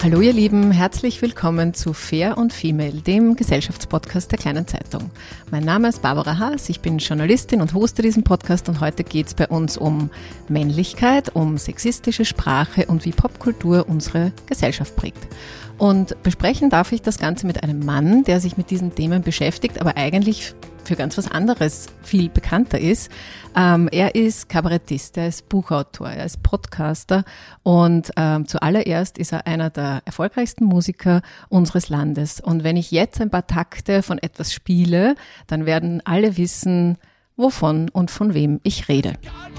Hallo ihr Lieben, herzlich willkommen zu Fair und Female, dem Gesellschaftspodcast der kleinen Zeitung. Mein Name ist Barbara Haas, ich bin Journalistin und hoste diesen Podcast und heute geht es bei uns um Männlichkeit, um sexistische Sprache und wie Popkultur unsere Gesellschaft prägt. Und besprechen darf ich das Ganze mit einem Mann, der sich mit diesen Themen beschäftigt, aber eigentlich für ganz was anderes viel bekannter ist. Ähm, er ist Kabarettist, er ist Buchautor, er ist Podcaster und ähm, zuallererst ist er einer der erfolgreichsten Musiker unseres Landes. Und wenn ich jetzt ein paar Takte von etwas spiele, dann werden alle wissen, wovon und von wem ich rede. Egal,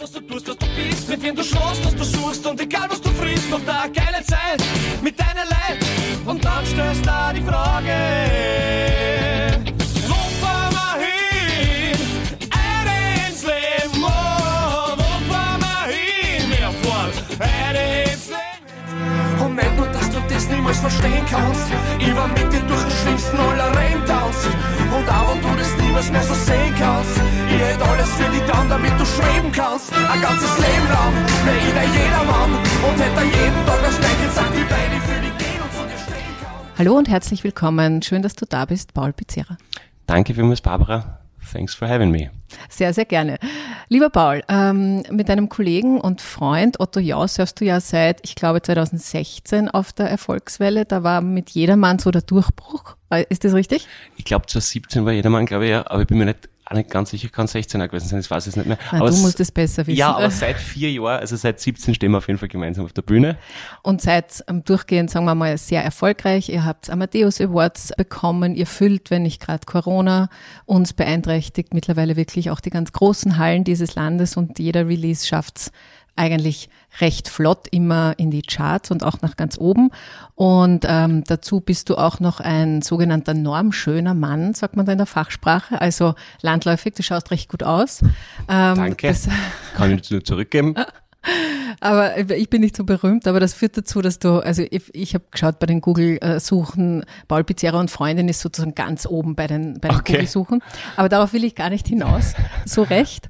was du du tust, was du bist, mit wem du schlafst, was du suchst und egal was du frisst, noch da geile Zeit mit deiner Leid und dann stellst du die Frage. niemals verstehen kannst. Ich war mit dir durch den schlimmsten aller Raindowns. Und auch wenn du das niemals mehr so sehen schweben kannst. Ein ganzes Leben lang wär ich der Jedermann. Und hätte jeden Tag das Gleiche gesagt, wie beide für dich gehen und zu dir stehen kann. Hallo und herzlich willkommen. Schön, dass du da bist, Paul Pizzera. Danke vielmals, Barbara. Thanks for having me. Sehr, sehr gerne. Lieber Paul, ähm, mit deinem Kollegen und Freund Otto Jau surfst du ja seit, ich glaube, 2016 auf der Erfolgswelle. Da war mit jedermann so der Durchbruch. Äh, ist das richtig? Ich glaube, 2017 war jedermann, glaube ich, ja, aber ich bin mir nicht auch nicht ganz sicher, kann 16er gewesen sein, das weiß ich nicht mehr. Na, aber du musst es besser wissen. Ja, aber seit vier Jahren, also seit 17 stehen wir auf jeden Fall gemeinsam auf der Bühne. Und seid ähm, durchgehend, sagen wir mal, sehr erfolgreich. Ihr habt Amadeus Awards bekommen. Ihr füllt, wenn nicht gerade Corona uns beeinträchtigt, mittlerweile wirklich auch die ganz großen Hallen dieses Landes und jeder Release schafft's eigentlich recht flott immer in die Charts und auch nach ganz oben. Und ähm, dazu bist du auch noch ein sogenannter normschöner Mann, sagt man da in der Fachsprache. Also landläufig, du schaust recht gut aus. Ähm, Danke. Das, Kann ich nur zurückgeben. Aber ich bin nicht so berühmt, aber das führt dazu, dass du, also ich, ich habe geschaut bei den Google-Suchen, Paul Pizzerra und Freundin ist sozusagen ganz oben bei den, bei den okay. Google-Suchen. Aber darauf will ich gar nicht hinaus, so recht.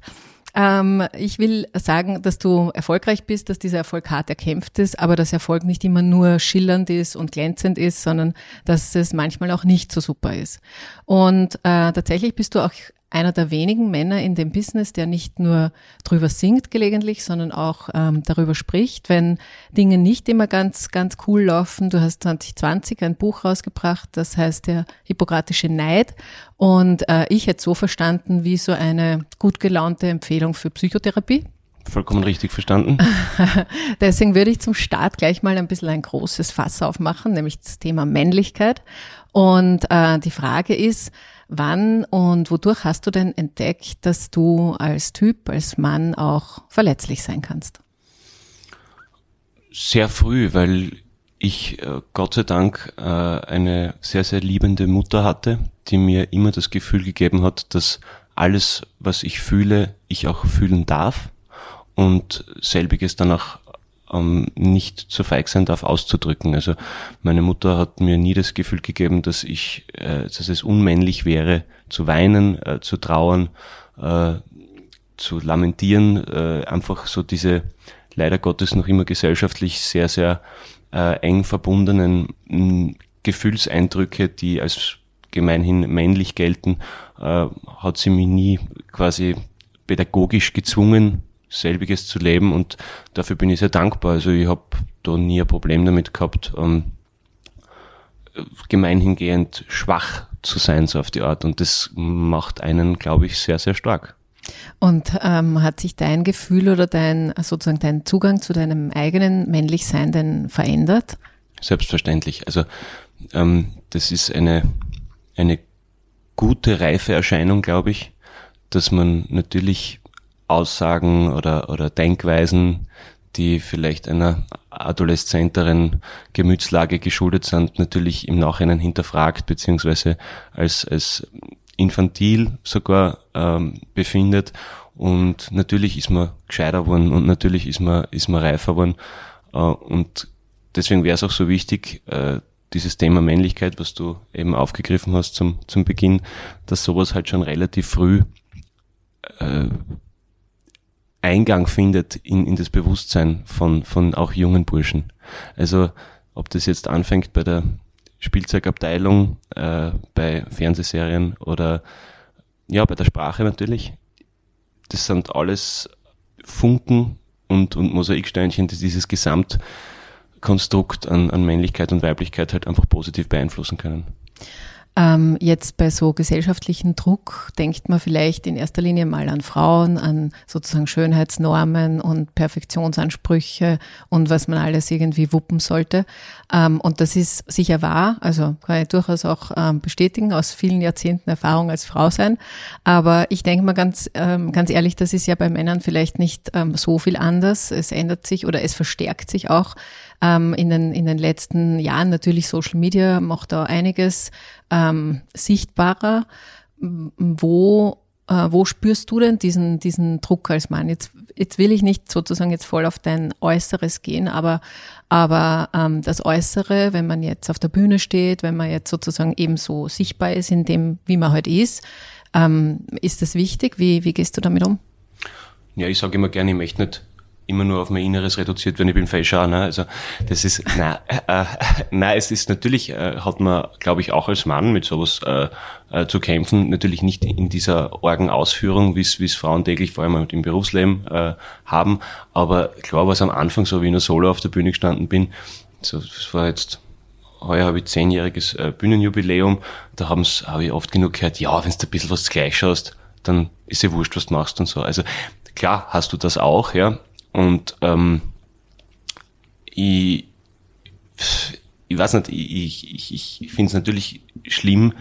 Ähm, ich will sagen, dass du erfolgreich bist, dass dieser Erfolg hart erkämpft ist, aber dass Erfolg nicht immer nur schillernd ist und glänzend ist, sondern dass es manchmal auch nicht so super ist. Und äh, tatsächlich bist du auch einer der wenigen Männer in dem Business, der nicht nur drüber singt gelegentlich, sondern auch ähm, darüber spricht, wenn Dinge nicht immer ganz, ganz cool laufen. Du hast 2020 ein Buch rausgebracht, das heißt der Hippokratische Neid. Und äh, ich hätte so verstanden wie so eine gut gelaunte Empfehlung für Psychotherapie. Vollkommen richtig verstanden. Deswegen würde ich zum Start gleich mal ein bisschen ein großes Fass aufmachen, nämlich das Thema Männlichkeit. Und äh, die Frage ist, Wann und wodurch hast du denn entdeckt, dass du als Typ, als Mann auch verletzlich sein kannst? Sehr früh, weil ich äh, Gott sei Dank äh, eine sehr, sehr liebende Mutter hatte, die mir immer das Gefühl gegeben hat, dass alles, was ich fühle, ich auch fühlen darf und selbiges dann auch ähm, nicht zu feig sein darf, auszudrücken. Also meine Mutter hat mir nie das Gefühl gegeben, dass ich, äh, dass es unmännlich wäre, zu weinen, äh, zu trauern, äh, zu lamentieren, äh, einfach so diese leider Gottes noch immer gesellschaftlich sehr, sehr äh, eng verbundenen mh, Gefühlseindrücke, die als gemeinhin männlich gelten, äh, hat sie mich nie quasi pädagogisch gezwungen, selbiges zu leben und dafür bin ich sehr dankbar. Also ich habe da nie ein Problem damit gehabt, ähm, gemeinhingehend schwach zu sein, so auf die Art. Und das macht einen, glaube ich, sehr, sehr stark. Und ähm, hat sich dein Gefühl oder dein sozusagen dein Zugang zu deinem eigenen Männlichsein denn verändert? Selbstverständlich. Also ähm, das ist eine eine gute reife Erscheinung, glaube ich, dass man natürlich Aussagen oder oder Denkweisen, die vielleicht einer adoleszenteren Gemütslage geschuldet sind, natürlich im Nachhinein hinterfragt beziehungsweise als als infantil sogar ähm, befindet. Und natürlich ist man gescheiter worden und natürlich ist man, ist man reifer worden. Äh, und deswegen wäre es auch so wichtig, äh, dieses Thema Männlichkeit, was du eben aufgegriffen hast zum, zum Beginn, dass sowas halt schon relativ früh äh, Eingang findet in, in das Bewusstsein von, von auch jungen Burschen. Also ob das jetzt anfängt bei der Spielzeugabteilung, äh, bei Fernsehserien oder ja, bei der Sprache natürlich. Das sind alles Funken und, und Mosaiksteinchen, die dieses Gesamtkonstrukt an, an Männlichkeit und Weiblichkeit halt einfach positiv beeinflussen können. Ähm, jetzt bei so gesellschaftlichen Druck denkt man vielleicht in erster Linie mal an Frauen, an sozusagen Schönheitsnormen und Perfektionsansprüche und was man alles irgendwie wuppen sollte. Ähm, und das ist sicher wahr, also kann ich durchaus auch ähm, bestätigen aus vielen Jahrzehnten Erfahrung als Frau sein. Aber ich denke mal ganz, ähm, ganz ehrlich, das ist ja bei Männern vielleicht nicht ähm, so viel anders. Es ändert sich oder es verstärkt sich auch ähm, in, den, in den letzten Jahren natürlich Social Media macht da einiges ähm, sichtbarer. Wo, äh, wo spürst du denn diesen, diesen Druck als Mann? Jetzt, jetzt will ich nicht sozusagen jetzt voll auf dein Äußeres gehen, aber, aber ähm, das Äußere, wenn man jetzt auf der Bühne steht, wenn man jetzt sozusagen eben so sichtbar ist in dem, wie man heute halt ist, ähm, ist das wichtig? Wie, wie gehst du damit um? Ja, ich sage immer gerne, ich möchte nicht immer nur auf mein Inneres reduziert, wenn ich bin Fäscher. Ne? Also das ist, nein, äh, nein, es ist natürlich, äh, hat man, glaube ich, auch als Mann mit sowas äh, äh, zu kämpfen, natürlich nicht in dieser Orgenausführung, wie es Frauen täglich vor allem im Berufsleben äh, haben. Aber klar war es am Anfang so, wie ich nur solo auf der Bühne gestanden bin, so, das war jetzt heuer habe ich zehnjähriges äh, Bühnenjubiläum, da haben habe ich oft genug gehört, ja, wenn du ein bisschen was gleich schaust, dann ist ja wurscht, was du machst und so. Also klar hast du das auch, ja, und ähm, ich, ich weiß nicht, ich, ich, ich finde es natürlich schlimm,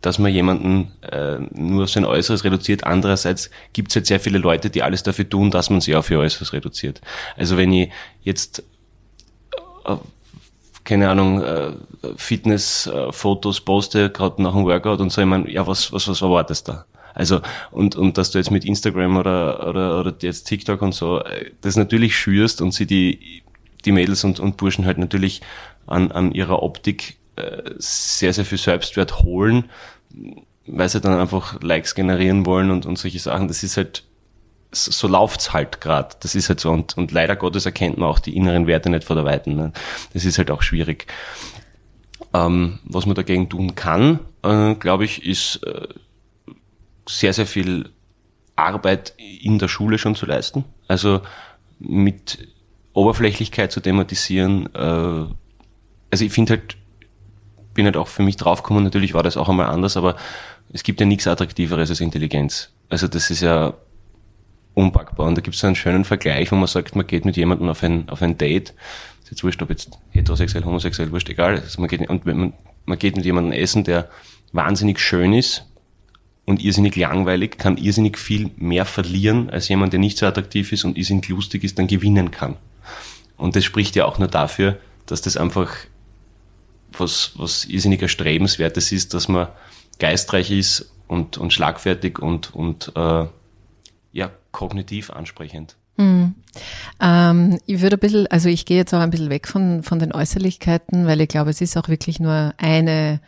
dass man jemanden äh, nur auf sein Äußeres reduziert. Andererseits gibt es halt sehr viele Leute, die alles dafür tun, dass man sie auf ihr Äußeres reduziert. Also wenn ich jetzt äh, keine Ahnung, äh, Fitness-Fotos poste, gerade nach dem Workout und so, ich meine, ja, was, was, was erwartest da? Also, und, und dass du jetzt mit Instagram oder, oder, oder jetzt TikTok und so, äh, das natürlich schürst und sie die, die Mädels und, und Burschen halt natürlich an, an ihrer Optik äh, sehr, sehr viel Selbstwert holen, weil sie dann einfach Likes generieren wollen und, und solche Sachen. Das ist halt, so, läuft's halt grad. Das ist halt so. Und, und leider Gottes erkennt man auch die inneren Werte nicht vor der Weiten. Ne? Das ist halt auch schwierig. Ähm, was man dagegen tun kann, äh, glaube ich, ist äh, sehr, sehr viel Arbeit in der Schule schon zu leisten. Also mit Oberflächlichkeit zu thematisieren. Äh, also ich finde halt, bin halt auch für mich draufgekommen, natürlich war das auch einmal anders, aber es gibt ja nichts Attraktiveres als Intelligenz. Also das ist ja unpackbar. Und da gibt es einen schönen Vergleich, wo man sagt, man geht mit jemandem auf ein, auf ein Date. Ist jetzt wurscht, ob jetzt heterosexuell, homosexuell, wurscht, egal. Also man geht, und man, man geht mit jemandem essen, der wahnsinnig schön ist, und irrsinnig langweilig, kann irrsinnig viel mehr verlieren als jemand, der nicht so attraktiv ist und irrsinnig lustig ist, dann gewinnen kann. Und das spricht ja auch nur dafür, dass das einfach was, was irrsinnig erstrebenswertes ist, dass man geistreich ist und, und schlagfertig und, und äh, ja, kognitiv ansprechend. Mhm. Ähm, ich würde ein bisschen, also ich gehe jetzt auch ein bisschen weg von, von den Äußerlichkeiten, weil ich glaube, es ist auch wirklich nur eine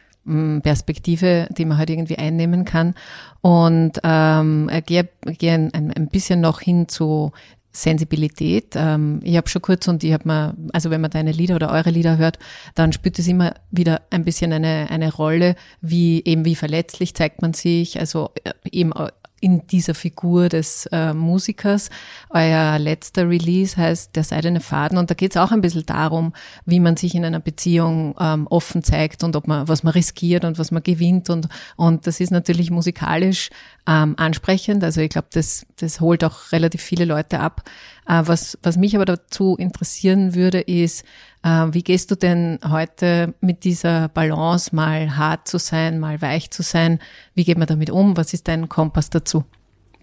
Perspektive, die man halt irgendwie einnehmen kann. Und ähm, gehe, gehe ein, ein bisschen noch hin zu Sensibilität. Ähm, ich habe schon kurz und ich habe mal, also wenn man deine Lieder oder eure Lieder hört, dann spürt es immer wieder ein bisschen eine, eine Rolle, wie eben wie verletzlich zeigt man sich, also äh, eben in dieser Figur des äh, Musikers. Euer letzter Release heißt Der seidene Faden und da geht es auch ein bisschen darum, wie man sich in einer Beziehung ähm, offen zeigt und ob man, was man riskiert und was man gewinnt und, und das ist natürlich musikalisch ähm, ansprechend. Also ich glaube, das, das holt auch relativ viele Leute ab. Äh, was, was mich aber dazu interessieren würde, ist, äh, wie gehst du denn heute mit dieser Balance, mal hart zu sein, mal weich zu sein? Wie geht man damit um? Was ist dein Kompass dazu?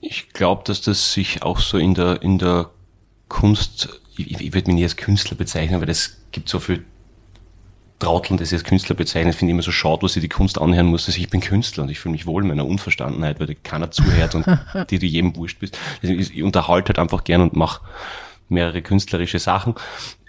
Ich glaube, dass das sich auch so in der, in der Kunst, ich, ich würde mich nie als Künstler bezeichnen, weil es gibt so viel Trauteln, das ich als Künstler bezeichne, finde ich immer so schade, was ich die Kunst anhören muss, dass ich bin Künstler und ich fühle mich wohl in meiner Unverstandenheit, weil dir keiner zuhört und die du jedem wurscht bist. Also ich unterhalte halt einfach gern und mache mehrere künstlerische Sachen.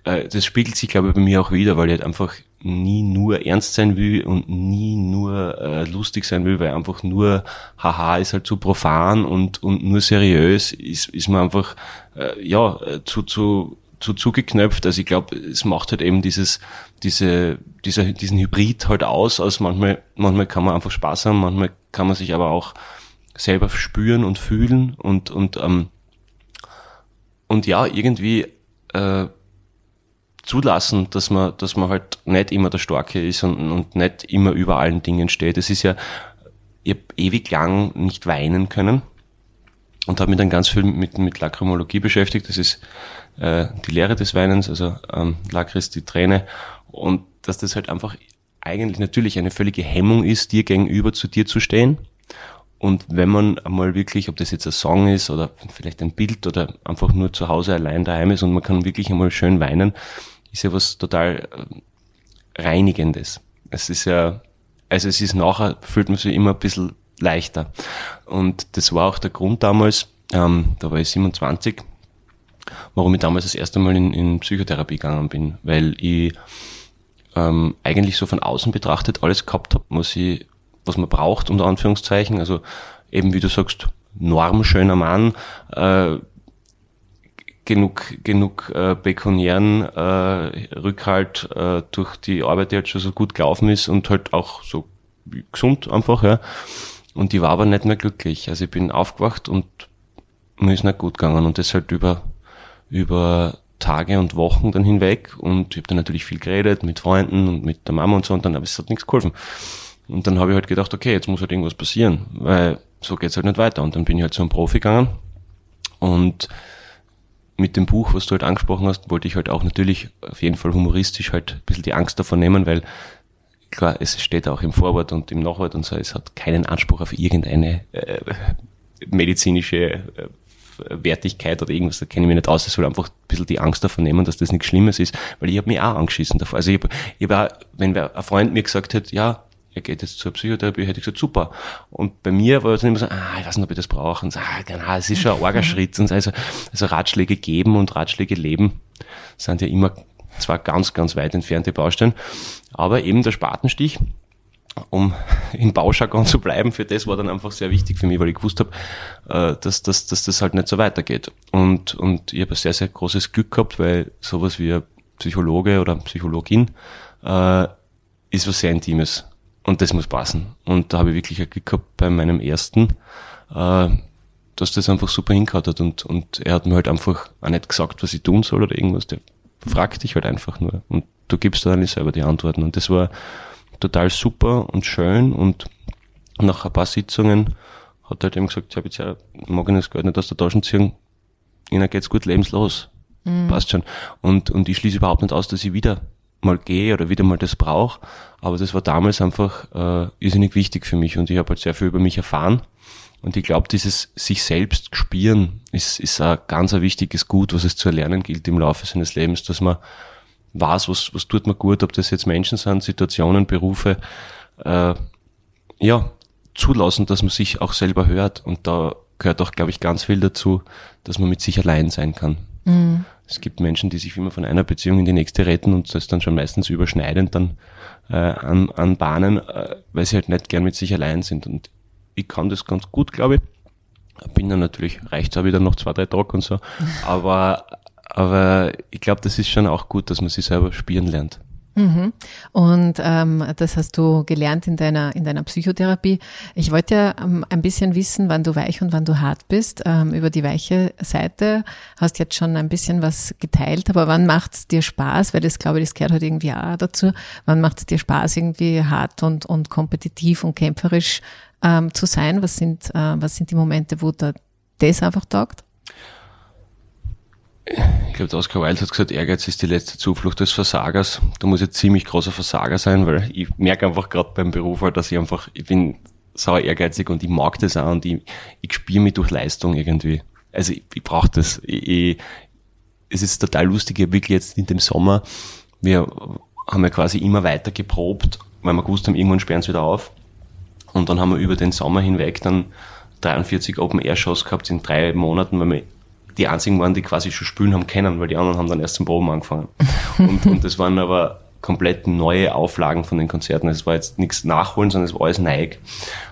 Äh, das spiegelt sich, glaube ich, bei mir auch wieder, weil ich halt einfach nie nur ernst sein will und nie nur äh, lustig sein will, weil einfach nur haha ist halt zu profan und, und nur seriös ist, ist man einfach äh, ja zu, zu zu zugeknöpft. Also ich glaube, es macht halt eben dieses, diese, dieser, diesen Hybrid halt aus. Also manchmal, manchmal kann man einfach Spaß haben, manchmal kann man sich aber auch selber spüren und fühlen und, und, ähm, und ja, irgendwie äh, zulassen, dass man, dass man halt nicht immer der Starke ist und, und nicht immer über allen Dingen steht. Es ist ja, ich habe ewig lang nicht weinen können und habe mich dann ganz viel mit, mit Lakrymologie beschäftigt. Das ist äh, die Lehre des Weinens, also ähm, Lakris, die Träne. Und dass das halt einfach eigentlich natürlich eine völlige Hemmung ist, dir gegenüber zu dir zu stehen. Und wenn man einmal wirklich, ob das jetzt ein Song ist oder vielleicht ein Bild oder einfach nur zu Hause allein daheim ist und man kann wirklich einmal schön weinen, ist ja was total äh, Reinigendes. Es ist ja, also es ist nachher, fühlt man sich immer ein bisschen leichter. Und das war auch der Grund damals, ähm, da war ich 27, warum ich damals das erste Mal in, in Psychotherapie gegangen bin, weil ich ähm, eigentlich so von außen betrachtet alles gehabt habe, was ich, was man braucht, unter Anführungszeichen. Also eben wie du sagst, normschöner Mann, äh, genug, genug äh, bekoniären äh, Rückhalt äh, durch die Arbeit, die halt schon so gut gelaufen ist und halt auch so gesund einfach, ja. Und ich war aber nicht mehr glücklich. Also ich bin aufgewacht und mir ist nicht gut gegangen und das halt über, über Tage und Wochen dann hinweg und ich habe dann natürlich viel geredet mit Freunden und mit der Mama und so und dann aber es hat nichts geholfen. Und dann habe ich halt gedacht, okay, jetzt muss halt irgendwas passieren, weil so geht's halt nicht weiter. Und dann bin ich halt zu einem Profi gegangen und mit dem Buch, was du halt angesprochen hast, wollte ich halt auch natürlich auf jeden Fall humoristisch halt ein bisschen die Angst davon nehmen, weil klar, es steht auch im Vorwort und im Nachwort und so, es hat keinen Anspruch auf irgendeine äh, medizinische äh, Wertigkeit oder irgendwas, da kenne ich mich nicht aus. Es soll einfach ein bisschen die Angst davon nehmen, dass das nichts Schlimmes ist, weil ich habe mich auch angeschissen davor. Also ich habe, ich hab auch, wenn ein Freund mir gesagt hätte, ja, er geht jetzt zur Psychotherapie, hätte ich gesagt, super. Und bei mir war es dann immer so, ah, ich weiß nicht, ob ich das brauche. Und so, ah, genau, es ist schon ein arger Schritt. Und also, also Ratschläge geben und Ratschläge leben sind ja immer zwar ganz, ganz weit entfernte Baustellen, aber eben der Spatenstich, um in Bauschargon zu bleiben, für das war dann einfach sehr wichtig für mich, weil ich gewusst habe, äh, dass, dass, dass das halt nicht so weitergeht. Und, und ich habe ein sehr, sehr großes Glück gehabt, weil sowas wie ein Psychologe oder Psychologin äh, ist was sehr Intimes. Und das muss passen. Und da habe ich wirklich ein Glück gehabt bei meinem ersten, äh, dass das einfach super hingehauen hat. Und, und er hat mir halt einfach auch nicht gesagt, was ich tun soll oder irgendwas. Der fragt dich halt einfach nur. Und du gibst dann selber die Antworten. Und das war total super und schön. Und nach ein paar Sitzungen hat er halt eben gesagt, ich habe jetzt ja, mag ich das Geld nicht aus der Tasche ziehen. Ihnen geht's gut lebenslos. Mhm. Passt schon. Und, und ich schließe überhaupt nicht aus, dass ich wieder mal gehe oder wieder mal das brauche. Aber das war damals einfach äh, irrsinnig wichtig für mich und ich habe halt sehr viel über mich erfahren. Und ich glaube, dieses sich selbst spüren ist, ist ein ganz ein wichtiges Gut, was es zu erlernen gilt im Laufe seines Lebens, dass man weiß, was, was tut man gut, ob das jetzt Menschen sind, Situationen, Berufe, äh, ja, zulassen, dass man sich auch selber hört. Und da gehört auch, glaube ich, ganz viel dazu, dass man mit sich allein sein kann. Mhm. Es gibt Menschen, die sich immer von einer Beziehung in die nächste retten und das dann schon meistens überschneidend dann äh, an, an Bahnen, äh, weil sie halt nicht gern mit sich allein sind. Und ich kann das ganz gut, glaube ich. Bin dann natürlich, reicht auch wieder noch zwei, drei Tage und so. Aber, aber ich glaube, das ist schon auch gut, dass man sich selber spielen lernt. Mhm. Und ähm, das hast du gelernt in deiner, in deiner Psychotherapie. Ich wollte ja ähm, ein bisschen wissen, wann du weich und wann du hart bist. Ähm, über die weiche Seite hast jetzt schon ein bisschen was geteilt, aber wann macht es dir Spaß? Weil das, glaube ich, das gehört halt irgendwie auch dazu. Wann macht es dir Spaß, irgendwie hart und, und kompetitiv und kämpferisch ähm, zu sein? Was sind, äh, was sind die Momente, wo da das einfach taugt? Ich glaube, Oscar Wilde hat gesagt, Ehrgeiz ist die letzte Zuflucht des Versagers. Da muss ich ziemlich großer Versager sein, weil ich merke einfach gerade beim Beruf, halt, dass ich einfach, ich bin sauer ehrgeizig und ich mag das auch und ich, ich spiele mich durch Leistung irgendwie. Also ich, ich brauche das. Ich, ich, es ist total lustig, ich wirklich jetzt in dem Sommer, wir haben ja quasi immer weiter geprobt, weil wir gewusst haben, irgendwann sperren sie wieder auf. Und dann haben wir über den Sommer hinweg dann 43 Open-Air-Shows gehabt in drei Monaten, weil wir die einzigen waren, die quasi schon spielen haben können, weil die anderen haben dann erst zum Proben angefangen. Und, und das waren aber komplett neue Auflagen von den Konzerten. Es war jetzt nichts nachholen, sondern es war alles neu.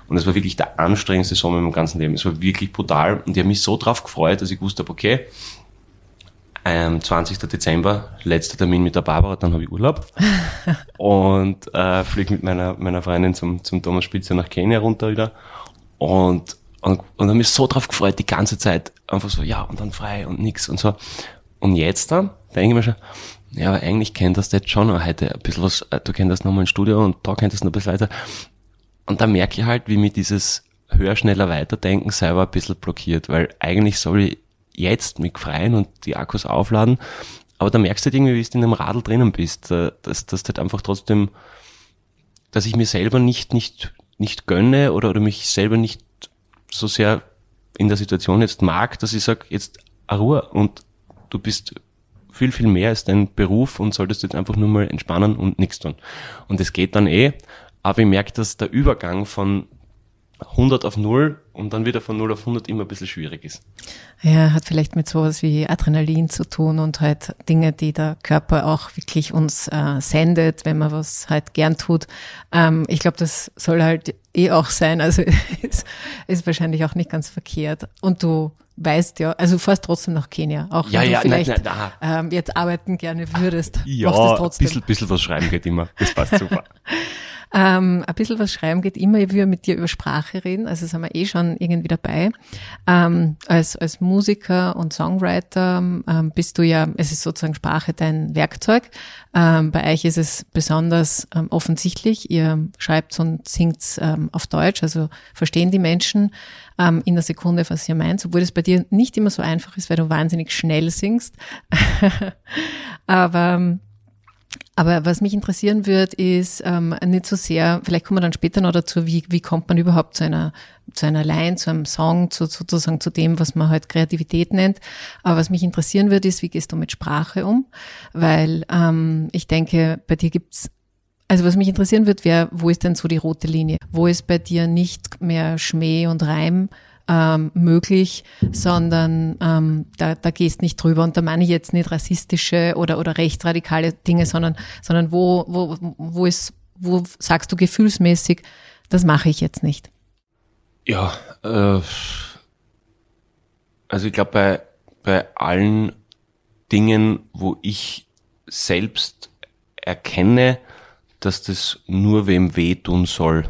Und es war wirklich der anstrengendste Sommer in meinem ganzen Leben. Es war wirklich brutal. Und ich habe mich so drauf gefreut, dass ich gewusst habe, okay, ähm, 20. Dezember, letzter Termin mit der Barbara, dann habe ich Urlaub. und äh, fliege mit meiner, meiner Freundin zum, zum Thomas Spitzer nach Kenia runter wieder. Und und, und habe mich so drauf gefreut, die ganze Zeit. Einfach so, ja, und dann frei und nix und so. Und jetzt dann denke ich mir schon, ja, aber eigentlich kennt das jetzt schon heute ein bisschen was, äh, du kennst das nochmal im Studio und da kennt das noch ein bisschen weiter. Und da merke ich halt, wie mir dieses höher, schneller, weiterdenken selber ein bisschen blockiert, weil eigentlich soll ich jetzt mich freien und die Akkus aufladen, aber da merkst du halt irgendwie, wie du in einem Radl drinnen bist, äh, dass das halt einfach trotzdem, dass ich mir selber nicht, nicht, nicht gönne oder, oder mich selber nicht so sehr in der Situation jetzt mag, dass ich sage, jetzt Ruhe und du bist viel, viel mehr als dein Beruf und solltest jetzt einfach nur mal entspannen und nichts tun. Und es geht dann eh, aber ich merke, dass der Übergang von 100 auf 0 und dann wieder von 0 auf 100 immer ein bisschen schwierig ist. Ja, hat vielleicht mit sowas wie Adrenalin zu tun und halt Dinge, die der Körper auch wirklich uns äh, sendet, wenn man was halt gern tut. Ähm, ich glaube, das soll halt eh auch sein. Also ist, ist wahrscheinlich auch nicht ganz verkehrt. Und du weißt ja, also du fährst trotzdem nach Kenia, auch ja, wenn ja, du vielleicht nein, nein, nein. Ähm, jetzt arbeiten gerne würdest. Ja, ein bisschen, bisschen was schreiben geht immer. Das passt super. Ähm, ein bisschen was schreiben geht immer, ich will mit dir über Sprache reden, also sind wir eh schon irgendwie dabei. Ähm, als, als Musiker und Songwriter ähm, bist du ja, es ist sozusagen Sprache dein Werkzeug. Ähm, bei euch ist es besonders ähm, offensichtlich, ihr schreibt und singt ähm, auf Deutsch, also verstehen die Menschen ähm, in der Sekunde, was ihr meint, obwohl es bei dir nicht immer so einfach ist, weil du wahnsinnig schnell singst. Aber aber was mich interessieren wird, ist ähm, nicht so sehr, vielleicht kommen wir dann später noch dazu, wie, wie kommt man überhaupt zu einer, zu einer Line, zu einem Song, zu, sozusagen zu dem, was man halt Kreativität nennt. Aber was mich interessieren wird, ist, wie gehst du mit Sprache um? Weil ähm, ich denke, bei dir gibt's also was mich interessieren wird, wäre, wo ist denn so die rote Linie? Wo ist bei dir nicht mehr Schmäh und Reim, ähm, möglich, sondern ähm, da, da gehst nicht drüber. Und da meine ich jetzt nicht rassistische oder, oder rechtsradikale Dinge, sondern, sondern wo, wo, wo ist, wo sagst du gefühlsmäßig, das mache ich jetzt nicht? Ja, äh, also ich glaube, bei, bei allen Dingen, wo ich selbst erkenne, dass das nur wem wehtun soll,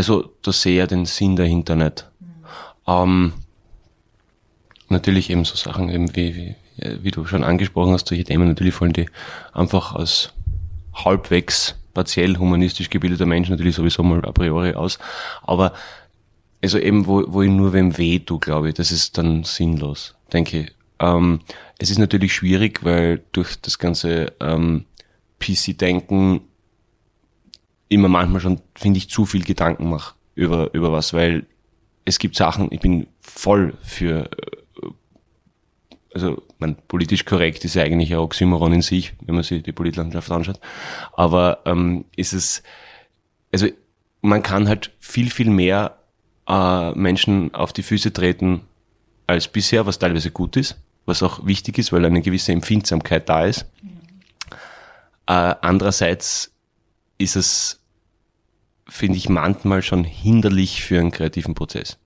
also da sehe ich den Sinn dahinter nicht. Mhm. Ähm, natürlich eben so Sachen eben wie, wie, wie du schon angesprochen hast, solche Themen natürlich fallen die einfach als halbwegs partiell humanistisch gebildeter Mensch natürlich sowieso mal a priori aus. Aber also eben, wo, wo ich nur wem weh tu, glaube ich, das ist dann sinnlos, denke ich. Ähm, es ist natürlich schwierig, weil durch das ganze ähm, PC-Denken immer manchmal schon, finde ich, zu viel Gedanken mache über, über was, weil es gibt Sachen, ich bin voll für, äh, also man, politisch korrekt ist ja eigentlich ein Oxymoron in sich, wenn man sich die Politlandschaft anschaut. Aber ähm, ist es, also man kann halt viel, viel mehr äh, Menschen auf die Füße treten als bisher, was teilweise gut ist, was auch wichtig ist, weil eine gewisse Empfindsamkeit da ist. Äh, andererseits ist es, finde ich, manchmal schon hinderlich für einen kreativen Prozess.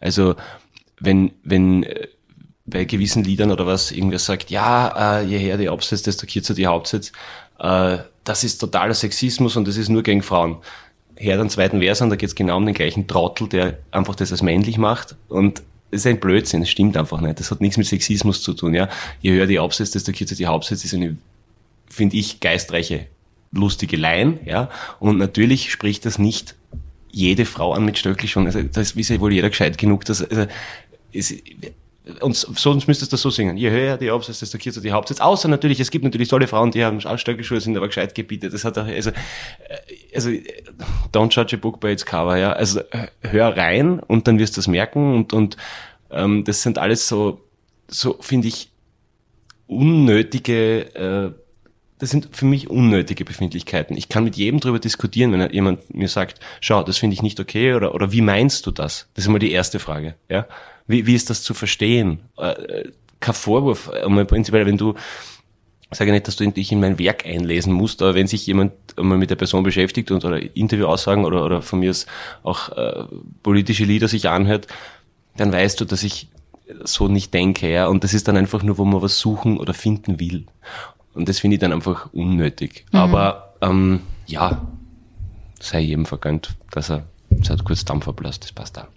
Also wenn, wenn äh, bei gewissen Liedern oder was irgendwer sagt, ja, äh, je her die Absätze, desto kürzer die Hauptsätze, äh, das ist totaler Sexismus und das ist nur gegen Frauen. Her den zweiten Vers an, da geht es genau um den gleichen Trottel, der einfach das als männlich macht und das ist ein Blödsinn, das stimmt einfach nicht. Das hat nichts mit Sexismus zu tun, ja. Je höher die Absätze, desto kürzer die Hauptsätze ist eine, finde ich, geistreiche, lustige Line, ja. Und natürlich spricht das nicht jede Frau an mit Stöcklischung. Also, das ist ja wohl jeder gescheit genug, dass, also, es, und sonst müsstest du das so singen. Je höher die Absätze, desto kürzer die Hauptsätze. Außer natürlich, es gibt natürlich tolle Frauen, die haben Stöckelschuhe, sind aber gescheit gebietet. Das hat auch, also, also, don't judge a book by its cover, ja. Also, hör rein und dann wirst du es merken und, und, ähm, das sind alles so, so, finde ich, unnötige, äh, das sind für mich unnötige Befindlichkeiten. Ich kann mit jedem darüber diskutieren, wenn jemand mir sagt, schau, das finde ich nicht okay oder, oder wie meinst du das? Das ist mal die erste Frage, ja. Wie, wie ist das zu verstehen? Äh, kein Vorwurf, einmal prinzipiell, wenn du, sage nicht, dass du dich in mein Werk einlesen musst, aber wenn sich jemand einmal mit der Person beschäftigt und oder Interviewaussagen oder, oder von mir aus auch äh, politische Lieder sich anhört, dann weißt du, dass ich so nicht denke, ja. Und das ist dann einfach nur, wo man was suchen oder finden will. Und das finde ich dann einfach unnötig. Mhm. Aber ähm, ja, sei jedem vergönnt, dass er, er kurz Dampf ablässt, das passt da.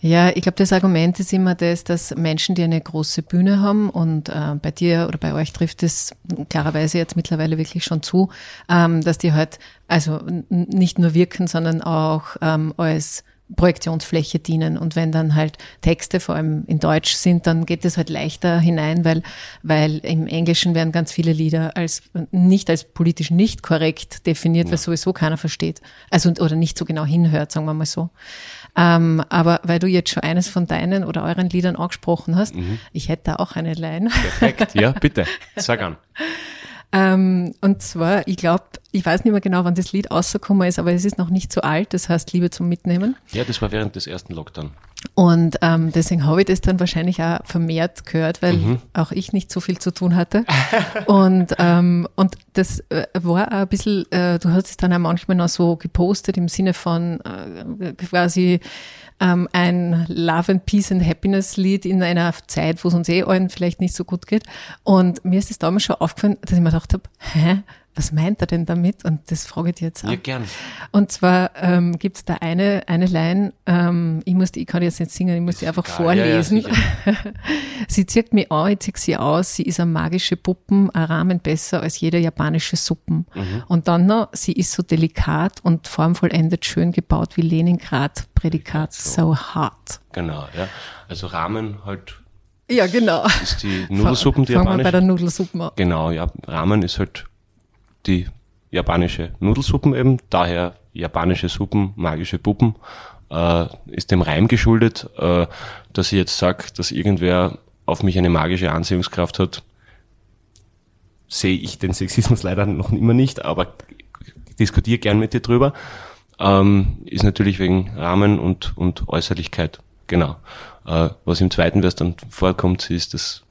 Ja, ich glaube, das Argument ist immer das, dass Menschen, die eine große Bühne haben und äh, bei dir oder bei euch trifft es klarerweise jetzt mittlerweile wirklich schon zu, ähm, dass die halt also nicht nur wirken, sondern auch ähm, als Projektionsfläche dienen. Und wenn dann halt Texte vor allem in Deutsch sind, dann geht es halt leichter hinein, weil, weil im Englischen werden ganz viele Lieder als nicht als politisch nicht korrekt definiert, ja. weil sowieso keiner versteht. Also oder nicht so genau hinhört, sagen wir mal so. Ähm, aber weil du jetzt schon eines von deinen oder euren Liedern angesprochen hast, mhm. ich hätte da auch eine Line. Perfekt, ja, bitte, sag an. Ähm, und zwar, ich glaube, ich weiß nicht mehr genau, wann das Lied rausgekommen ist, aber es ist noch nicht so alt, das heißt Liebe zum Mitnehmen. Ja, das war während des ersten Lockdown. Und ähm, deswegen habe ich das dann wahrscheinlich auch vermehrt gehört, weil mhm. auch ich nicht so viel zu tun hatte. und, ähm, und das äh, war auch ein bisschen, äh, du hast es dann auch manchmal noch so gepostet im Sinne von äh, quasi ähm, ein Love and Peace and Happiness Lied in einer Zeit, wo es uns eh allen vielleicht nicht so gut geht. Und mir ist es damals schon aufgefallen, dass ich mir gedacht habe, hä, was meint er denn damit? Und das frage ich dir jetzt auch. Ja, gern. Und zwar ähm, gibt es da eine, eine Line, ähm, ich, muss die, ich kann jetzt nicht singen, ich muss die einfach egal. vorlesen. Ja, ja, sie zirkt mich an, ich zieh sie aus, sie ist eine magische Puppen, ein Rahmen besser als jede japanische Suppen. Mhm. Und dann noch, sie ist so delikat und formvollendet schön gebaut wie Leningrad, Prädikat so, so hart. Genau, ja. Also Rahmen halt ja, genau. Ist die Nudelsuppen, die Fangen wir bei der Nudelsuppe an. Genau, ja. Ramen ist halt die japanische Nudelsuppen eben, daher japanische Suppen, magische Puppen, äh, ist dem Reim geschuldet, äh, dass ich jetzt sage, dass irgendwer auf mich eine magische Anziehungskraft hat, sehe ich den Sexismus leider noch immer nicht, aber diskutiere gern mit dir drüber. Ähm, ist natürlich wegen Rahmen und, und Äußerlichkeit, genau. Äh, was im zweiten Vers dann vorkommt, ist das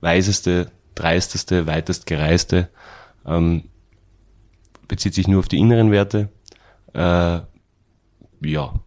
weiseste, dreisteste, weitest gereiste. Ähm, bezieht sich nur auf die inneren Werte. Äh, ja.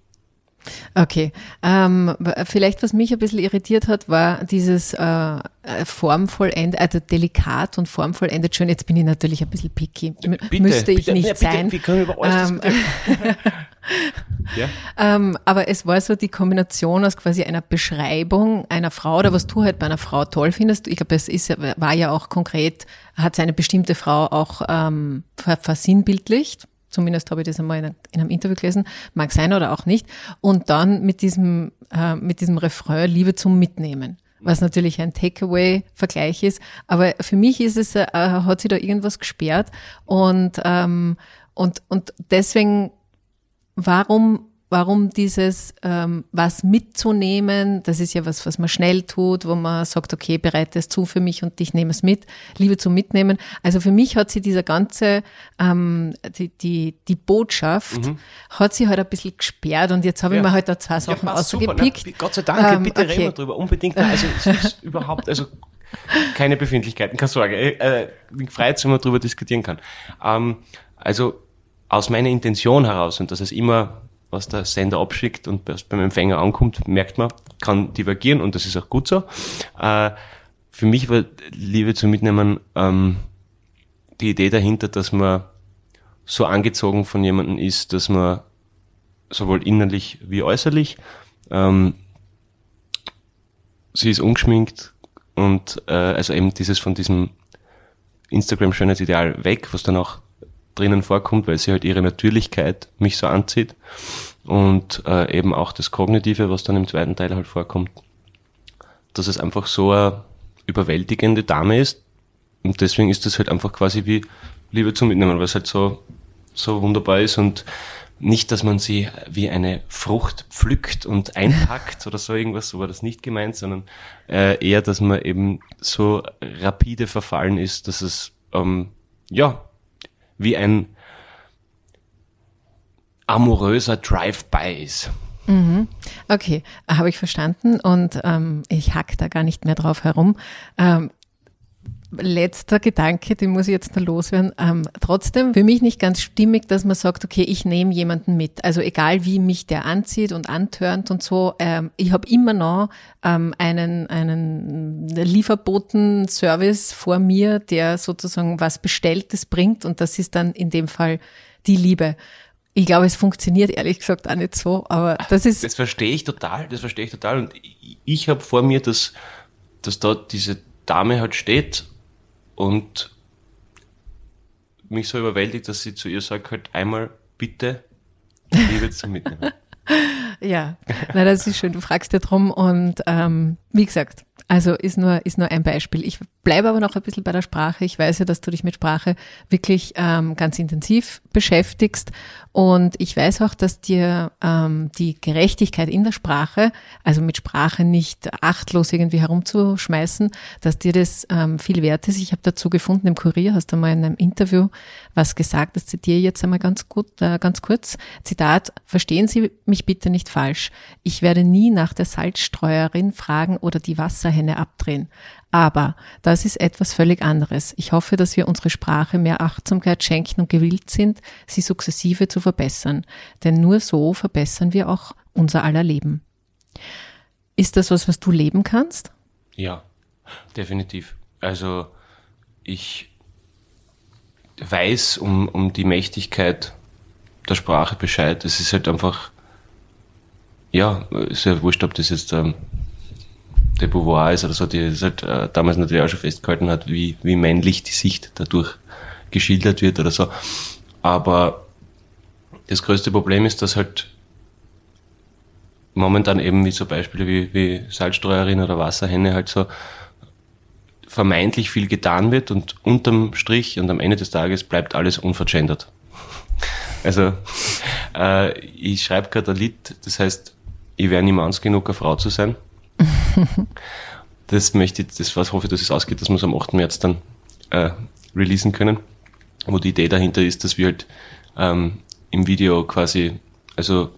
Okay. Ähm, vielleicht, was mich ein bisschen irritiert hat, war dieses äh, formvollendet, also delikat und formvollendet schön. Jetzt bin ich natürlich ein bisschen picky. M bitte, Müsste ich bitte, nicht ja, bitte, sein. Wir können über alles ähm, ja. ähm, aber es war so die Kombination aus quasi einer Beschreibung einer Frau oder was du halt bei einer Frau toll findest. Ich glaube, es ist, war ja auch konkret, hat seine bestimmte Frau auch ähm, versinnbildlicht. Zumindest habe ich das einmal in, einem Interview gelesen. Mag sein oder auch nicht. Und dann mit diesem, äh, mit diesem Refrain Liebe zum Mitnehmen was natürlich ein Takeaway-Vergleich ist. Aber für mich ist es, äh, hat sie da irgendwas gesperrt und, ähm, und, und deswegen warum warum dieses ähm, was mitzunehmen, das ist ja was, was man schnell tut, wo man sagt, okay, bereite es zu für mich und ich nehme es mit, Liebe zum Mitnehmen. Also für mich hat sie dieser ganze, ähm, die, die, die Botschaft, mhm. hat sie halt ein bisschen gesperrt und jetzt habe ja. ich mir halt da zwei Sachen ja, ausgepickt. Ne? Gott sei Dank, ähm, bitte okay. reden wir drüber, unbedingt. Also es ist überhaupt, also keine Befindlichkeiten, keine Sorge. Äh, bin frei, dass man darüber diskutieren kann. Ähm, also aus meiner Intention heraus und dass es immer was der Sender abschickt und was beim Empfänger ankommt, merkt man, kann divergieren und das ist auch gut so. Äh, für mich war Liebe zu mitnehmen ähm, die Idee dahinter, dass man so angezogen von jemandem ist, dass man sowohl innerlich wie äußerlich, ähm, sie ist ungeschminkt und äh, also eben dieses von diesem Instagram-Schönheitsideal weg, was dann auch drinnen vorkommt, weil sie halt ihre Natürlichkeit mich so anzieht und äh, eben auch das Kognitive, was dann im zweiten Teil halt vorkommt, dass es einfach so eine überwältigende Dame ist und deswegen ist das halt einfach quasi wie Liebe zum Mitnehmen, weil es halt so, so wunderbar ist und nicht, dass man sie wie eine Frucht pflückt und einpackt oder so irgendwas, so war das nicht gemeint, sondern äh, eher, dass man eben so rapide verfallen ist, dass es ähm, ja wie ein amoröser Drive-by ist. Mhm. Okay, habe ich verstanden und ähm, ich hack da gar nicht mehr drauf herum. Ähm, letzter Gedanke, den muss ich jetzt noch loswerden. Ähm, trotzdem für mich nicht ganz stimmig, dass man sagt, okay, ich nehme jemanden mit. Also egal wie mich der anzieht und antörnt und so, ähm, ich habe immer noch ähm, einen, einen Lieferboten-Service vor mir, der sozusagen was Bestelltes bringt und das ist dann in dem Fall die Liebe. Ich glaube, es funktioniert ehrlich gesagt auch nicht so, aber das ist. Das verstehe ich total, das verstehe ich total. Und ich, ich habe vor mir, dass, dass dort diese Dame halt steht und mich so überwältigt, dass sie zu ihr sagt, halt einmal bitte Liebe zum Mitnehmen. ja, na, das ist schön. Du fragst ja drum und ähm, wie gesagt, also ist nur, ist nur ein Beispiel. Ich bleibe aber noch ein bisschen bei der Sprache. Ich weiß ja, dass du dich mit Sprache wirklich ähm, ganz intensiv beschäftigst. Und ich weiß auch, dass dir ähm, die Gerechtigkeit in der Sprache, also mit Sprache nicht achtlos irgendwie herumzuschmeißen, dass dir das ähm, viel wert ist. Ich habe dazu gefunden, im Kurier hast du mal in einem Interview was gesagt, das zitiere ich jetzt einmal ganz gut, äh, ganz kurz. Zitat, verstehen Sie mich bitte nicht falsch. Ich werde nie nach der Salzstreuerin fragen oder die Wasserhenne abdrehen. Aber das ist etwas völlig anderes. Ich hoffe, dass wir unsere Sprache mehr Achtsamkeit schenken und gewillt sind, sie sukzessive zu verbessern. Denn nur so verbessern wir auch unser aller Leben. Ist das was, was du leben kannst? Ja, definitiv. Also ich weiß um, um die Mächtigkeit der Sprache Bescheid. Es ist halt einfach, ja, ist ja wurscht, ob das jetzt ähm, de Beauvoir ist oder so, die es halt äh, damals natürlich auch schon festgehalten hat, wie, wie männlich die Sicht dadurch geschildert wird oder so. Aber das größte Problem ist, dass halt momentan eben wie so Beispiele wie, wie Salzstreuerin oder Wasserhenne halt so vermeintlich viel getan wird und unterm Strich und am Ende des Tages bleibt alles unvergendert. Also äh, ich schreibe gerade ein Lied, das heißt, ich wäre niemals genug, eine Frau zu sein. das möchte ich, das was hoffe ich, dass es ausgeht, dass wir es am 8. März dann äh, releasen können. Wo die Idee dahinter ist, dass wir halt ähm, im Video quasi, also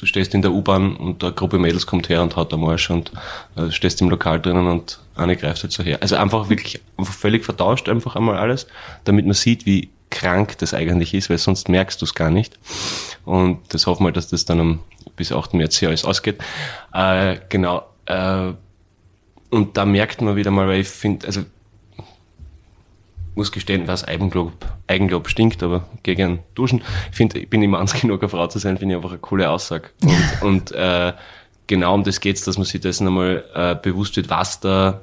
du stehst in der U-Bahn und eine Gruppe Mädels kommt her und haut am Marsch und äh, stehst im Lokal drinnen und eine greift halt so her. Also einfach wirklich einfach völlig vertauscht einfach einmal alles, damit man sieht, wie krank das eigentlich ist, weil sonst merkst du es gar nicht. Und das hoffen wir, dass das dann am bis 8. März hier alles ausgeht. Äh, genau. Äh, und da merkt man wieder mal, weil ich finde, also muss gestehen, was Eigenlob, Eigenlob stinkt, aber gegen Duschen. Ich finde, ich bin immer ans genug, eine Frau zu sein, finde ich einfach eine coole Aussage. Und, und äh, genau um das geht's, dass man sich dessen einmal äh, bewusst wird, was da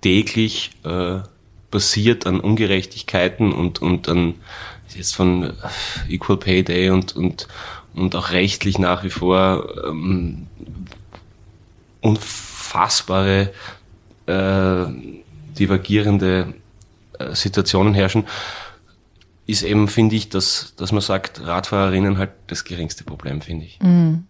täglich äh, passiert an Ungerechtigkeiten und, und an jetzt von Equal Pay Day und, und und auch rechtlich nach wie vor ähm, unfassbare äh, divergierende äh, Situationen herrschen. ist eben, finde ich, dass, dass man sagt, Radfahrerinnen halt das geringste Problem, finde ich. Mhm.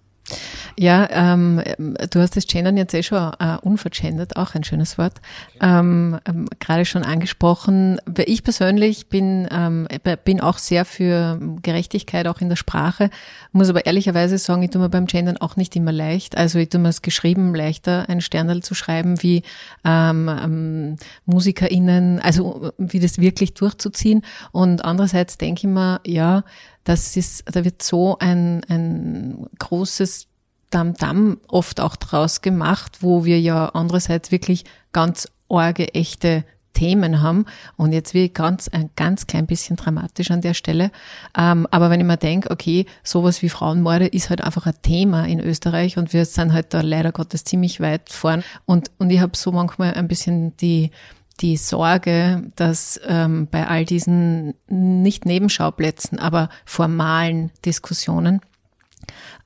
Ja, ähm, du hast das Gendern jetzt eh schon äh, unvergendert, auch ein schönes Wort, ähm, ähm, gerade schon angesprochen. Ich persönlich bin, ähm, bin auch sehr für Gerechtigkeit, auch in der Sprache, muss aber ehrlicherweise sagen, ich tue mir beim Gendern auch nicht immer leicht. Also ich tue mir es geschrieben leichter, ein Sternal zu schreiben, wie ähm, ähm, MusikerInnen, also wie das wirklich durchzuziehen. Und andererseits denke ich mir, ja, das ist, da wird so ein, ein großes Damm-Damm oft auch draus gemacht, wo wir ja andererseits wirklich ganz orge, echte Themen haben. Und jetzt wie ganz, ein ganz klein bisschen dramatisch an der Stelle. Ähm, aber wenn ich mir denke, okay, sowas wie Frauenmorde ist halt einfach ein Thema in Österreich und wir sind halt da leider Gottes ziemlich weit vorn. Und, und ich habe so manchmal ein bisschen die, die Sorge, dass ähm, bei all diesen nicht Nebenschauplätzen, aber formalen Diskussionen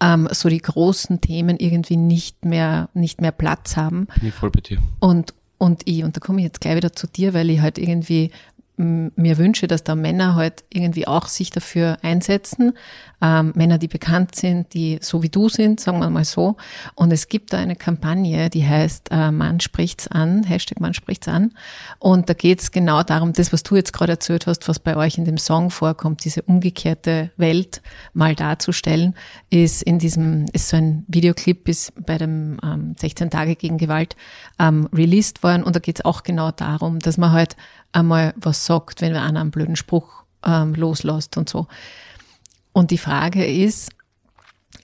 ähm, so die großen Themen irgendwie nicht mehr, nicht mehr Platz haben. Bin ich voll bei dir. Und, und ich, und da komme ich jetzt gleich wieder zu dir, weil ich halt irgendwie mir wünsche, dass da Männer halt irgendwie auch sich dafür einsetzen. Ähm, Männer, die bekannt sind, die so wie du sind, sagen wir mal so. Und es gibt da eine Kampagne, die heißt äh, Mann spricht's an, Hashtag Mann spricht's an. Und da geht's genau darum, das, was du jetzt gerade erzählt hast, was bei euch in dem Song vorkommt, diese umgekehrte Welt mal darzustellen, ist in diesem, ist so ein Videoclip, ist bei dem ähm, 16 Tage gegen Gewalt ähm, released worden. Und da geht's auch genau darum, dass man halt einmal was sagt, wenn einer einen blöden Spruch ähm, loslässt und so. Und die Frage ist,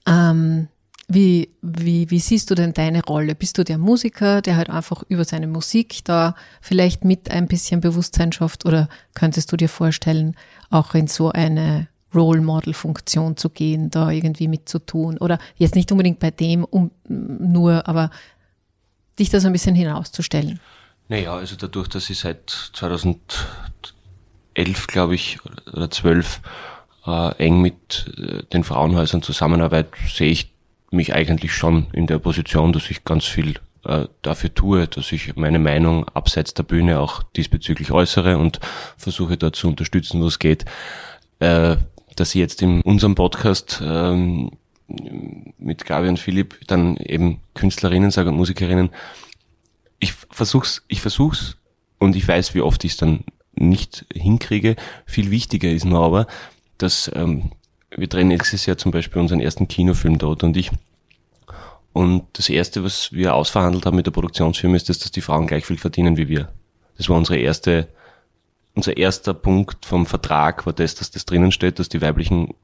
ähm, wie, wie, wie siehst du denn deine Rolle? Bist du der Musiker, der halt einfach über seine Musik da vielleicht mit ein bisschen Bewusstsein schafft oder könntest du dir vorstellen, auch in so eine Role Model Funktion zu gehen, da irgendwie mitzutun oder jetzt nicht unbedingt bei dem um, nur, aber dich da so ein bisschen hinauszustellen? Naja, also dadurch, dass ich seit 2011, glaube ich, oder 12 äh, eng mit äh, den Frauenhäusern zusammenarbeite, sehe ich mich eigentlich schon in der Position, dass ich ganz viel äh, dafür tue, dass ich meine Meinung abseits der Bühne auch diesbezüglich äußere und versuche dort zu unterstützen, wo es geht. Äh, dass ich jetzt in unserem Podcast ähm, mit Gabi und Philipp dann eben Künstlerinnen sage und Musikerinnen, ich versuch's, ich versuch's und ich weiß, wie oft ich es dann nicht hinkriege. Viel wichtiger ist nur aber, dass ähm, wir drehen nächstes Jahr zum Beispiel unseren ersten Kinofilm dort und ich. Und das erste, was wir ausverhandelt haben mit der Produktionsfirma, ist, dass, dass die Frauen gleich viel verdienen wie wir. Das war unsere erste, unser erster Punkt vom Vertrag, war das, dass das drinnen steht, dass die weiblichen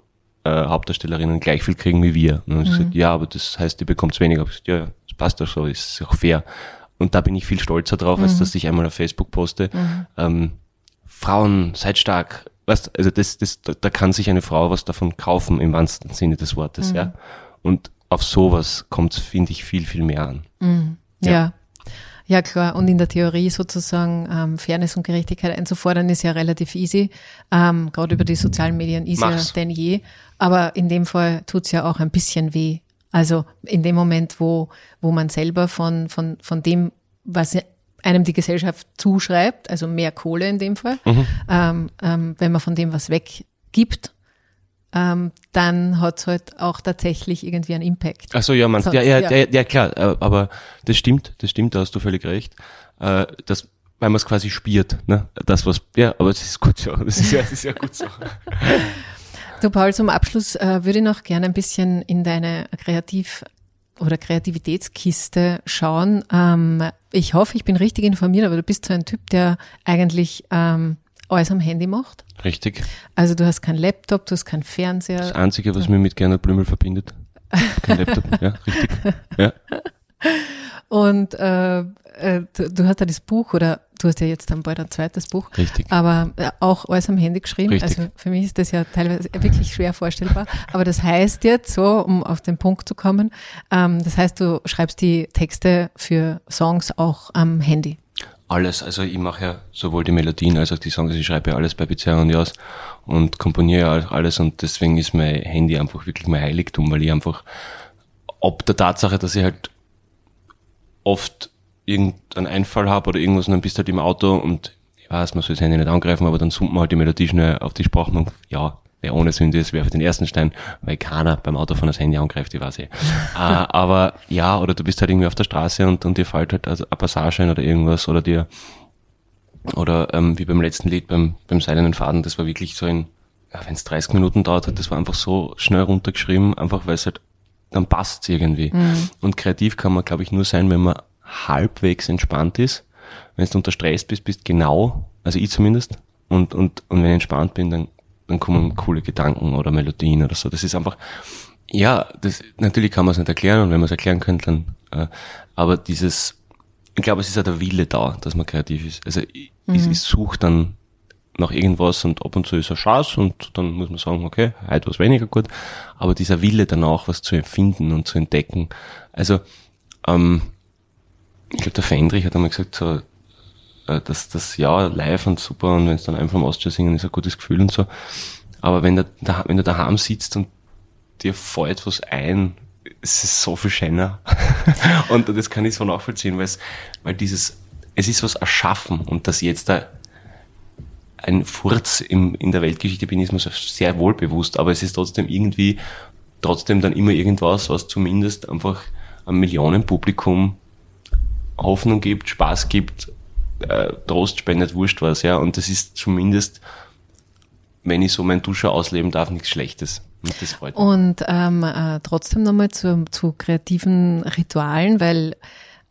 äh, Hauptdarstellerinnen gleich viel kriegen wie wir. Und dann mhm. gesagt, ja, aber das heißt, ihr bekommt weniger. Ich gesagt, ja, das passt doch so, ist auch fair. Und da bin ich viel stolzer drauf, mhm. als dass ich einmal auf Facebook poste. Mhm. Ähm, Frauen, seid stark. Weißt, also das, das, da, da kann sich eine Frau was davon kaufen, im wahrsten Sinne des Wortes, mhm. ja. Und auf sowas kommt es, finde ich, viel, viel mehr an. Mhm. Ja. ja. ja. klar. Und in der Theorie sozusagen ähm, Fairness und Gerechtigkeit einzufordern, ist ja relativ easy. Ähm, Gerade über die sozialen Medien easier denn je. Aber in dem Fall tut's ja auch ein bisschen weh. Also in dem Moment, wo, wo man selber von, von, von dem, was einem die Gesellschaft zuschreibt, also mehr Kohle in dem Fall, mhm. ähm, ähm, wenn man von dem was weggibt, ähm, dann hat es halt auch tatsächlich irgendwie einen Impact. Ach so, ja, man, ja, ja, ja, ja, klar, äh, aber das stimmt, das stimmt, da hast du völlig recht. Äh, das, weil man es quasi spiert, ne? Das was, ja, aber das ist gut so, das ist ja, das ist ja gut so. Du Paul, zum Abschluss äh, würde ich noch gerne ein bisschen in deine Kreativ- oder Kreativitätskiste schauen. Ähm, ich hoffe, ich bin richtig informiert, aber du bist so ein Typ, der eigentlich ähm, alles am Handy macht. Richtig. Also du hast keinen Laptop, du hast keinen Fernseher. Das Einzige, was mich mit Gernot Blümel verbindet. Kein Laptop, ja, richtig. Ja. Und äh, äh, du, du, hast ja das Buch oder du hast ja jetzt dann bald ein zweites Buch. Richtig. Aber äh, auch alles am Handy geschrieben. Richtig. Also für mich ist das ja teilweise wirklich schwer vorstellbar. Aber das heißt jetzt so, um auf den Punkt zu kommen, ähm, das heißt, du schreibst die Texte für Songs auch am Handy. Alles, also ich mache ja sowohl die Melodien als auch die Songs, ich schreibe ja alles bei Pizarro und Jas und komponiere ja alles und deswegen ist mein Handy einfach wirklich mein Heiligtum, weil ich einfach ob der Tatsache, dass ich halt oft irgendeinen Einfall habe oder irgendwas und dann bist du halt im Auto und ich weiß, man soll das Handy nicht angreifen, aber dann summt man halt die Melodie schnell auf die Sprache ja, wer ohne Sünde ist, werfe den ersten Stein, weil keiner beim Autofahren das Handy angreift, ich weiß eh. äh, aber ja, oder du bist halt irgendwie auf der Straße und, und dir fällt halt also eine Passage ein oder irgendwas oder dir oder ähm, wie beim letzten Lied beim, beim Seilenden Faden, das war wirklich so ein, ja, wenn es 30 Minuten dauert hat, das war einfach so schnell runtergeschrieben, einfach weil es halt, dann passt irgendwie. Mhm. Und kreativ kann man, glaube ich, nur sein, wenn man halbwegs entspannt ist. Wenn du unter Stress bist, bist genau, also ich zumindest, und, und, und wenn ich entspannt bin, dann, dann kommen coole Gedanken oder Melodien oder so. Das ist einfach, ja, das, natürlich kann man es nicht erklären und wenn man es erklären könnte, dann, äh, aber dieses, ich glaube, es ist ja der Wille da, dass man kreativ ist. Also ich, mhm. ich, ich suche dann nach irgendwas und ab und zu ist eine Chance und dann muss man sagen, okay, heute was weniger gut. Aber dieser Wille danach, was zu empfinden und zu entdecken. Also, ähm, ich glaube, der Fendrich hat einmal gesagt, so, äh, dass das ja live und super und wenn es dann einfach im Ostjahr singen, ist ein gutes Gefühl und so. Aber wenn, der, wenn du daheim sitzt und dir fällt was ein, es ist so viel schöner. und das kann ich so nachvollziehen, weil es, weil dieses, es ist was erschaffen und dass jetzt da ein Furz im, in der Weltgeschichte bin, ist mir sehr wohl bewusst, aber es ist trotzdem irgendwie, trotzdem dann immer irgendwas, was zumindest einfach einem Millionenpublikum Hoffnung gibt, Spaß gibt, äh, Trost spendet, wurscht was, ja, und das ist zumindest, wenn ich so mein Duscher ausleben darf, nichts Schlechtes. Und ähm, äh, trotzdem nochmal zu, zu kreativen Ritualen, weil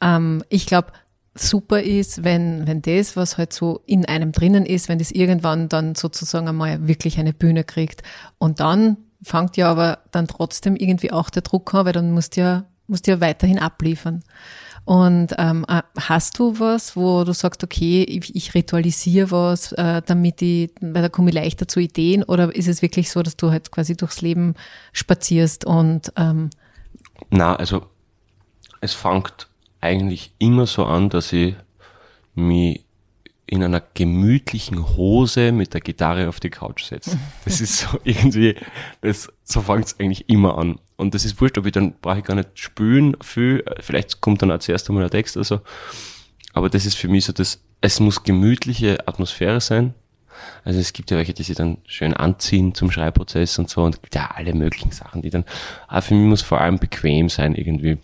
ähm, ich glaube, super ist, wenn, wenn das, was halt so in einem drinnen ist, wenn das irgendwann dann sozusagen einmal wirklich eine Bühne kriegt. Und dann fängt ja aber dann trotzdem irgendwie auch der Druck an, weil dann musst du ja, musst du ja weiterhin abliefern. Und ähm, äh, hast du was, wo du sagst, okay, ich, ich ritualisiere was, äh, damit ich, weil da komme ich leichter zu Ideen, oder ist es wirklich so, dass du halt quasi durchs Leben spazierst und ähm Na, also es fängt eigentlich immer so an, dass ich mich in einer gemütlichen Hose mit der Gitarre auf die Couch setze. Das ist so irgendwie, das, so fängt es eigentlich immer an. Und das ist wurscht, ob ich dann brauche ich gar nicht spülen viel, vielleicht kommt dann auch zuerst einmal der Text oder so. Aber das ist für mich so, dass es muss gemütliche Atmosphäre sein. Also es gibt ja welche, die sich dann schön anziehen zum Schreibprozess und so und ja alle möglichen Sachen, die dann, aber für mich muss vor allem bequem sein irgendwie.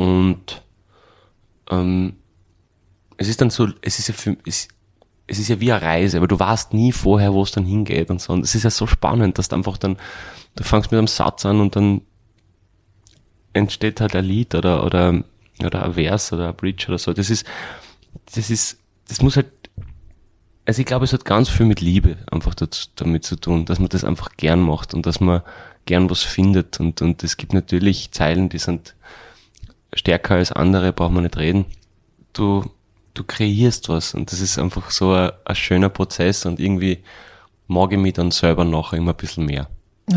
Und ähm, es ist dann so, es ist ja für, es, es ist ja wie eine Reise, aber du weißt nie vorher, wo es dann hingeht und so. Und es ist ja so spannend, dass du einfach dann, du fängst mit einem Satz an und dann entsteht halt ein Lied oder, oder, oder ein Vers oder ein Bridge oder so. Das ist, das ist, das muss halt, also ich glaube, es hat ganz viel mit Liebe einfach dazu, damit zu tun, dass man das einfach gern macht und dass man gern was findet und, und es gibt natürlich Zeilen, die sind stärker als andere, braucht man nicht reden. Du, du kreierst was und das ist einfach so ein, ein schöner Prozess und irgendwie mag ich mich dann selber noch immer ein bisschen mehr.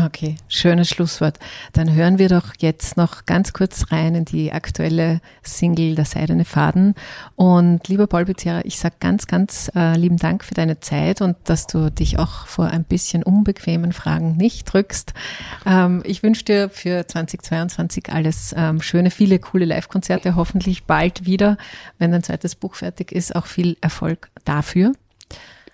Okay, schönes Schlusswort. Dann hören wir doch jetzt noch ganz kurz rein in die aktuelle Single Der Seidene Faden. Und lieber Paul Bezierer, ich sage ganz, ganz äh, lieben Dank für deine Zeit und dass du dich auch vor ein bisschen unbequemen Fragen nicht drückst. Ähm, ich wünsche dir für 2022 alles ähm, Schöne, viele coole Live-Konzerte, hoffentlich bald wieder, wenn dein zweites Buch fertig ist. Auch viel Erfolg dafür.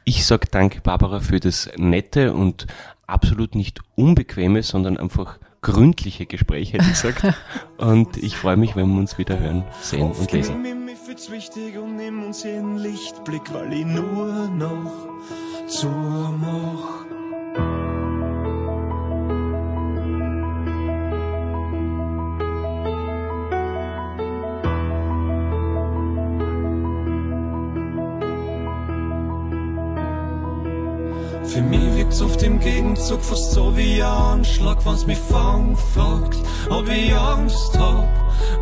Ich sage danke, Barbara, für das nette und absolut nicht unbequeme, sondern einfach gründliche Gespräch, hätte ich gesagt. und ich freue mich, wenn wir uns wieder hören, sehen und lesen. Ich wichtig und nimm uns jeden Lichtblick, weil ich nur noch zur mach. Für mich wirkt's auf dem Gegenzug fast so wie ein Anschlag, wenn's mich fang fragt, ob ich Angst hab,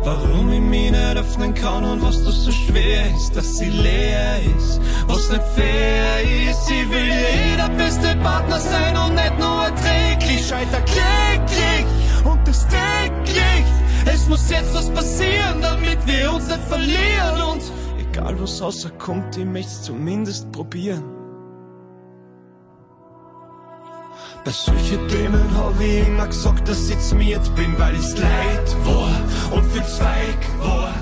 warum ich mich nicht öffnen kann und was das so schwer ist, dass sie leer ist, was nicht fair ist. Ich will jeder beste Partner sein und nicht nur erträglich, scheiter kläglich und das täglich. Es muss jetzt was passieren, damit wir uns nicht verlieren und egal was rauskommt, ich möcht's zumindest probieren. Bei solchen Themen hab ich immer gesagt, dass ich miert bin, weil ich's leid war und für Zweig war.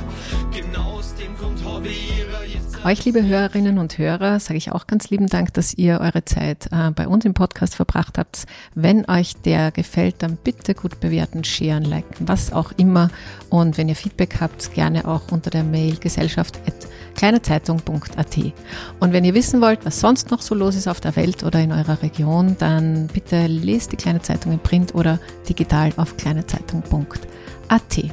Genau aus dem Grund hab ich ihrer jetzt Euch, liebe Hörerinnen und Hörer, sage ich auch ganz lieben Dank, dass ihr eure Zeit äh, bei uns im Podcast verbracht habt. Wenn euch der gefällt, dann bitte gut bewerten, sharen, liken, was auch immer. Und wenn ihr Feedback habt, gerne auch unter der Mail gesellschaft.kleinezeitung.at. Und wenn ihr wissen wollt, was sonst noch so los ist auf der Welt oder in eurer Region, dann bitte lest die Kleine Zeitung in Print oder digital auf kleinezeitung.at.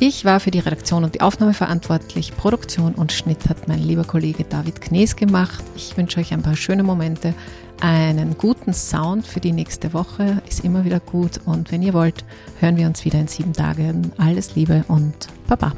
Ich war für die Redaktion und die Aufnahme verantwortlich. Produktion und Schnitt hat mein lieber Kollege David Knees gemacht. Ich wünsche euch ein paar schöne Momente, einen guten Sound für die nächste Woche. Ist immer wieder gut. Und wenn ihr wollt, hören wir uns wieder in sieben Tagen. Alles Liebe und Baba.